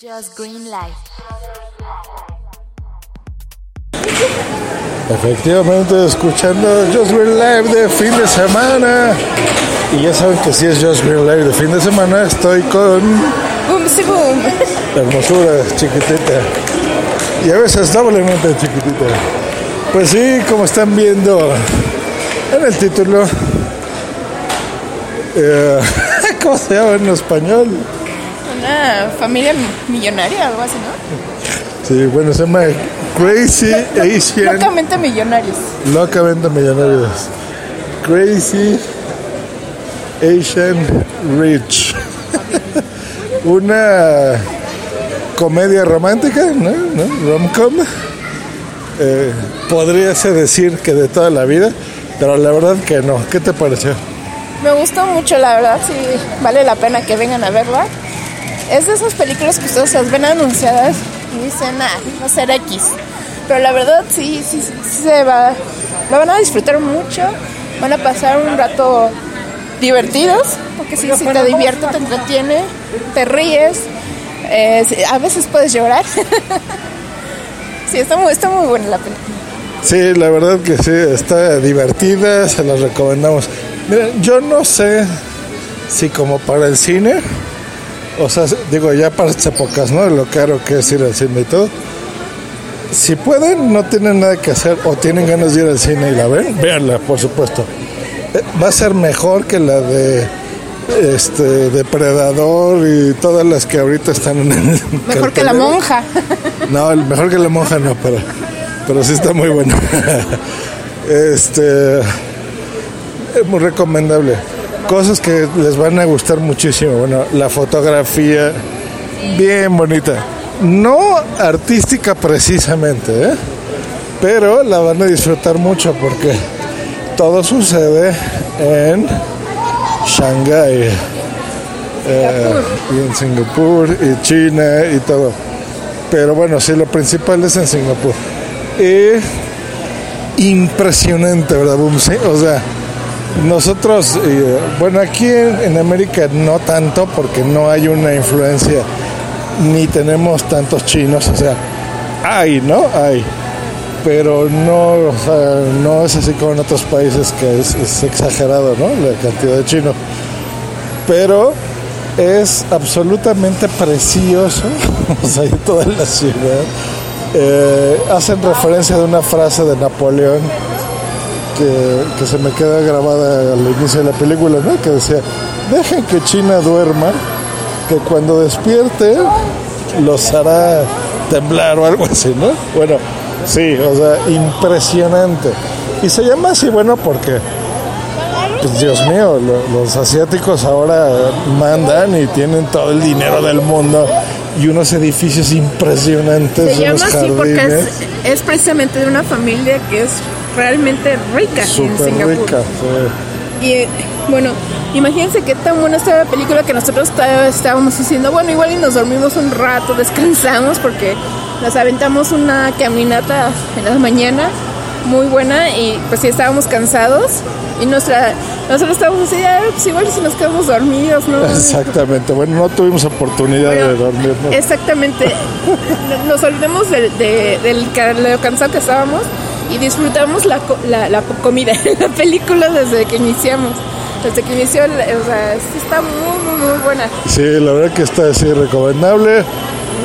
Just Green Life. Efectivamente, escuchando Just Green Live de fin de semana. Y ya saben que si es Just Green Live de fin de semana, estoy con Boom, sí, boom. la hermosura chiquitita. Y a veces doblemente chiquitita. Pues sí, como están viendo en el título. eh, ¿Cómo se llama en español? Una familia millonaria, algo así, ¿no? Sí, bueno, se llama Crazy Asian. Locamente millonarios. Locamente millonarios. Crazy Asian Rich. Una comedia romántica, ¿no? ¿No? Rom-com. Eh, podríase decir que de toda la vida, pero la verdad que no. ¿Qué te pareció? Me gustó mucho, la verdad, sí, vale la pena que vengan a verla. Es de esas películas que ustedes las ven anunciadas y dicen, ah, va a ser X. Pero la verdad, sí, sí, sí, sí se va, la van a disfrutar mucho, van a pasar un rato divertidos, porque sí, sí te divierte, te entretiene, te ríes, eh, a veces puedes llorar. sí, está muy, está muy buena la película. Sí, la verdad que sí, está divertida, se las recomendamos. Mira, yo no sé si como para el cine, o sea, digo ya para épocas, ¿no? Lo caro que es ir al cine y todo. Si pueden, no tienen nada que hacer o tienen ganas de ir al cine y la ven, véanla, por supuesto. Eh, Va a ser mejor que la de este Depredador y todas las que ahorita están en el Mejor que la monja. No, el mejor que la monja no, pero, pero sí está muy bueno. Este es muy recomendable. Cosas que les van a gustar muchísimo. Bueno, la fotografía, bien bonita. No artística precisamente, ¿eh? pero la van a disfrutar mucho porque todo sucede en Shanghái. eh, y en Singapur y China y todo. Pero bueno, sí, lo principal es en Singapur. Eh, impresionante, ¿verdad, o sea, nosotros, eh, bueno, aquí en, América no tanto porque no hay una influencia ni tenemos tantos chinos, o sea, hay, ¿no? Hay. Pero no, o sea, no es así como en otros países que es, exagerado, ¿no? La cantidad de chinos. Pero es absolutamente precioso, o sea, toda la ciudad. Eh, hacen referencia de una frase de Napoleón que, que se me queda grabada al inicio de la película, ¿no? Que decía, dejen que China duerma, que cuando despierte los hará temblar o algo así, ¿no? Bueno, sí, o sea, impresionante. Y se llama así, bueno, porque pues Dios mío, lo- los asiáticos ahora mandan y tienen todo el dinero del mundo y unos edificios impresionantes, Se llama así porque es precisamente de una familia que es realmente rica en Singapur. ricas. sí. Y eh, bueno, imagínense qué tan buena está la película que nosotros estábamos diciendo, bueno, igual y nos dormimos un rato, descansamos porque nos aventamos una caminata en la mañana muy buena y pues sí estábamos cansados y nuestra nosotros estábamos así, "Ah, pues igual si nos quedamos dormidos, ¿no? Exactamente, bueno, no tuvimos oportunidad Bueno, de dormirnos. Exactamente. Nos olvidamos del, de, del lo cansado que estábamos y disfrutamos la, la, la comida, la película desde que iniciamos. Desde que inició, o sea, está muy, muy, muy buena. Sí, la verdad que está así recomendable.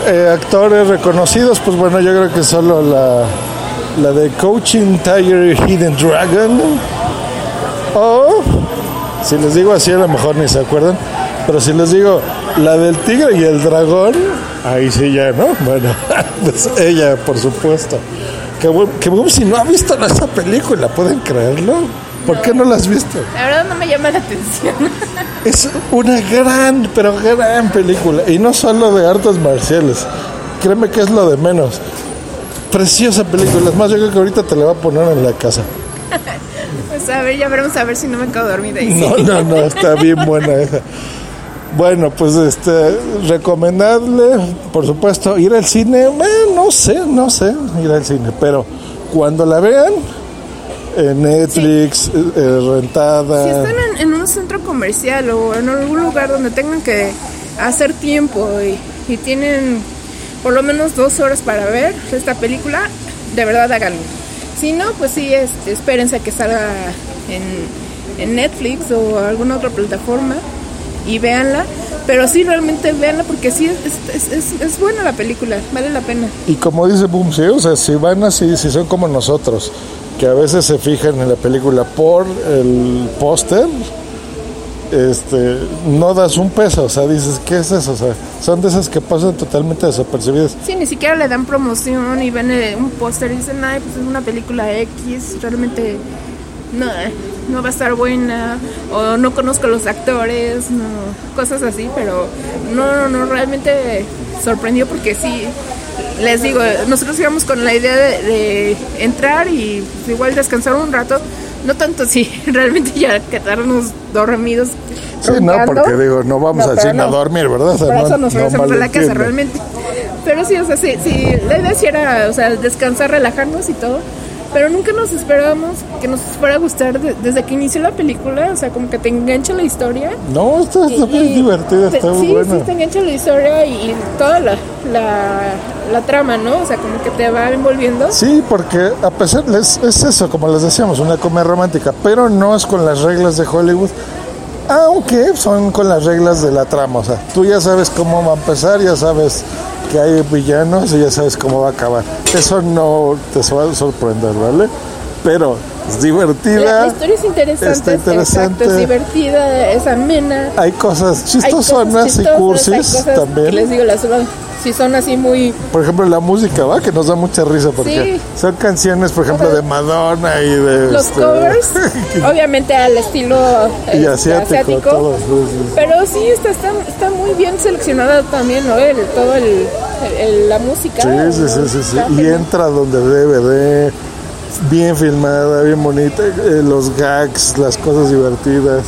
Eh, actores reconocidos, pues bueno, yo creo que solo la, la de Coaching Tiger Hidden Dragon. O, si les digo así, a lo mejor ni se acuerdan. Pero si les digo la del tigre y el dragón, ahí sí ya, ¿no? Bueno, pues ella, por supuesto. Que, que bueno, si no ha visto esa película, ¿pueden creerlo? ¿Por qué no la has visto? La verdad no me llama la atención. Es una gran, pero gran película. Y no solo de artes marciales. Créeme que es lo de menos. Preciosa película. Es más, yo creo que ahorita te la voy a poner en la casa. Pues a ver, ya veremos a ver si no me quedo dormida. Sí. No, no, no, está bien buena esa. Bueno, pues este, recomendable, por supuesto, ir al cine, eh, no sé, no sé, ir al cine, pero cuando la vean, en Netflix, eh, eh, rentada. Si están en, en un centro comercial o en algún lugar donde tengan que hacer tiempo y, y tienen por lo menos dos horas para ver esta película, de verdad háganlo. Si no, pues sí, este, espérense a que salga en, en Netflix o alguna otra plataforma y véanla. Pero sí, realmente véanla porque sí, es, es, es, es buena la película, vale la pena. Y como dice Boom, sí, o sea, si van así, si son como nosotros, que a veces se fijan en la película por el póster, este, no das un peso, o sea, dices, ¿qué es eso? O sea, son de esas que pasan totalmente desapercibidas. Sí, ni siquiera le dan promoción y ven eh, un póster y dicen, ay, pues es una película X, realmente no, no va a estar buena, o no conozco a los actores, no, cosas así, pero no, no, no, realmente sorprendió porque sí, les digo, nosotros íbamos con la idea de, de entrar y pues, igual descansar un rato, no tanto si realmente ya quedarnos dormidos. Sí, no, porque digo, no vamos No, al a dormir, ¿verdad? O sea, Por eso nos no regresamos a la casa realmente. Pero sí, o sea, sí, sí, la idea sí era, o sea, descansar, relajarnos y todo. Pero nunca nos esperábamos que nos fuera a gustar de- desde que inició la película, o sea, como que te engancha la historia. No, está, está Y- divertida, está muy sí, buena. sí, te engancha la historia y, y toda la, la, la trama, ¿no? O sea, como que te va envolviendo. Sí, porque a pesar, es, es eso, como les decíamos, una comedia romántica, pero no es con las reglas de Hollywood, aunque son con las reglas de la trama. O sea, tú ya sabes cómo va a empezar, ya sabes que hay villanos y ya sabes cómo va a acabar. Eso no te va a sorprender, ¿vale? Pero es divertida, la historia es interesante, está es- interesante. exacto, es divertida, es amena. hay cosas Hay chistosonas cosas y chistosas, hay cursis cosas que también. les digo, las si son así muy Por ejemplo, la música, ¿va? Que nos da mucha risa porque Sí. son canciones, por ejemplo, de Madonna y de... los este, covers, obviamente al estilo y este, asiático, todo. sí, sí. Pero sí, está, está, está muy bien seleccionada también, ¿no? El, todo el, el- la música. Sí, sí, sí, sí, Y entra donde debe de, bien filmada, bien bonita, eh, los gags, las cosas divertidas,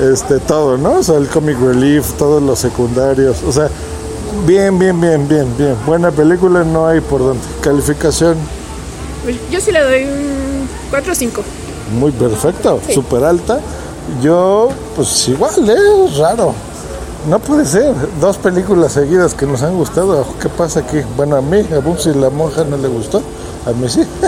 este, todo, ¿no? O sea, el comic relief, todos los secundarios, o sea, bien, bien, bien, bien, bien. Buena película, no hay por donde. Calificación, Yo sí le doy un 4 o 5. muy perfecta, Sí. súper alta. Yo, pues igual, ¿eh? Es raro. No puede ser. Dos películas seguidas que nos han gustado. ¿Qué pasa aquí? Bueno, a mí, a Bumsy la monja no le gustó. A mí sí.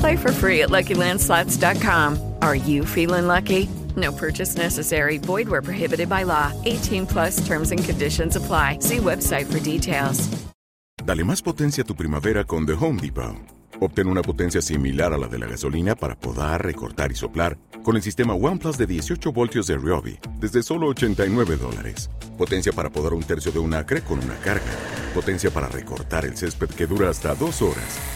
Play for free at LuckyLandSlots.com. Are you feeling lucky? No purchase necessary. Void where prohibited by law. 18 plus terms and conditions apply. See website for details. Dale más potencia a tu primavera con The Home Depot. Obtén una potencia similar a la de la gasolina para podar, recortar y soplar con el sistema OnePlus de 18 voltios de Ryobi desde solo 89 dólares. Potencia para podar un tercio de un acre con una carga. Potencia para recortar el césped que dura hasta dos horas.